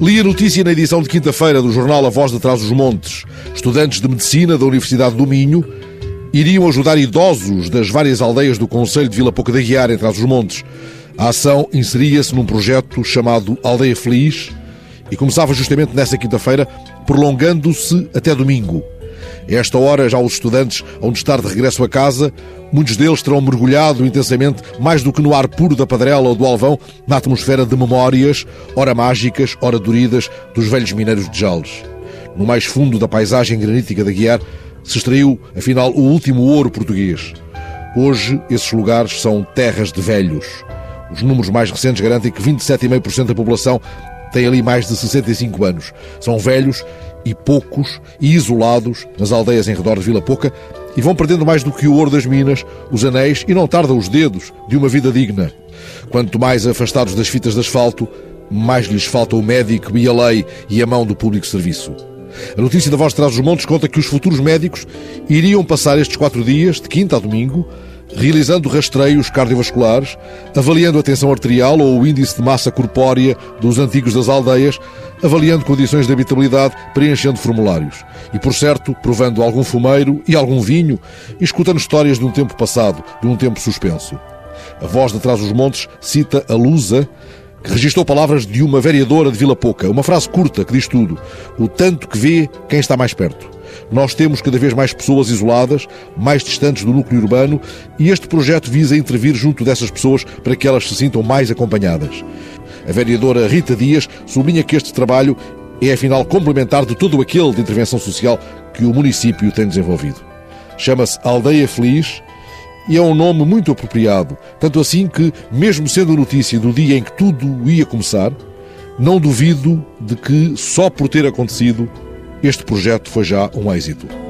Li a notícia na edição de quinta-feira do jornal A Voz de Trás dos Montes. Estudantes de medicina da Universidade do Minho iriam ajudar idosos das várias aldeias do Conselho de Vila Pouca da Guiar, em Trás dos Montes. A ação inseria-se num projeto chamado Aldeia Feliz e começava justamente nessa quinta-feira, prolongando-se até domingo. Esta hora, já os estudantes de estar de regresso a casa. Muitos deles terão mergulhado intensamente, mais do que no ar puro da Padrela ou do Alvão, na atmosfera de memórias, ora mágicas, ora doridas, dos velhos mineiros de Jales. No mais fundo da paisagem granítica da Guiar, se extraiu, afinal, o último ouro português. Hoje, esses lugares são terras de velhos. Os números mais recentes garantem que 27,5% da população tem ali mais de 65 anos. São velhos e poucos e isolados nas aldeias em redor de Vila Pouca e vão perdendo mais do que o ouro das minas, os anéis e não tarda os dedos de uma vida digna. Quanto mais afastados das fitas de asfalto, mais lhes falta o médico e a lei e a mão do público serviço. A notícia da Voz de Trás dos Montes conta que os futuros médicos iriam passar estes quatro dias, de quinta a domingo, realizando rastreios cardiovasculares, avaliando a tensão arterial ou o índice de massa corpórea dos antigos das aldeias, avaliando condições de habitabilidade, preenchendo formulários. E, por certo, provando algum fumeiro e algum vinho e escutando histórias de um tempo passado, de um tempo suspenso. A voz de trás dos montes cita a Lusa, que registrou palavras de uma vereadora de Vila Pouca, uma frase curta que diz tudo: o tanto que vê quem está mais perto. Nós temos cada vez mais pessoas isoladas, mais distantes do núcleo urbano, e este projeto visa intervir junto dessas pessoas para que elas se sintam mais acompanhadas. A vereadora Rita Dias sublinha que este trabalho é afinal complementar de todo aquele de intervenção social que o município tem desenvolvido. Chama-se Aldeia Feliz e é um nome muito apropriado, tanto assim que, mesmo sendo notícia do dia em que tudo ia começar, não duvido de que, só por ter acontecido, este projeto foi já um êxito.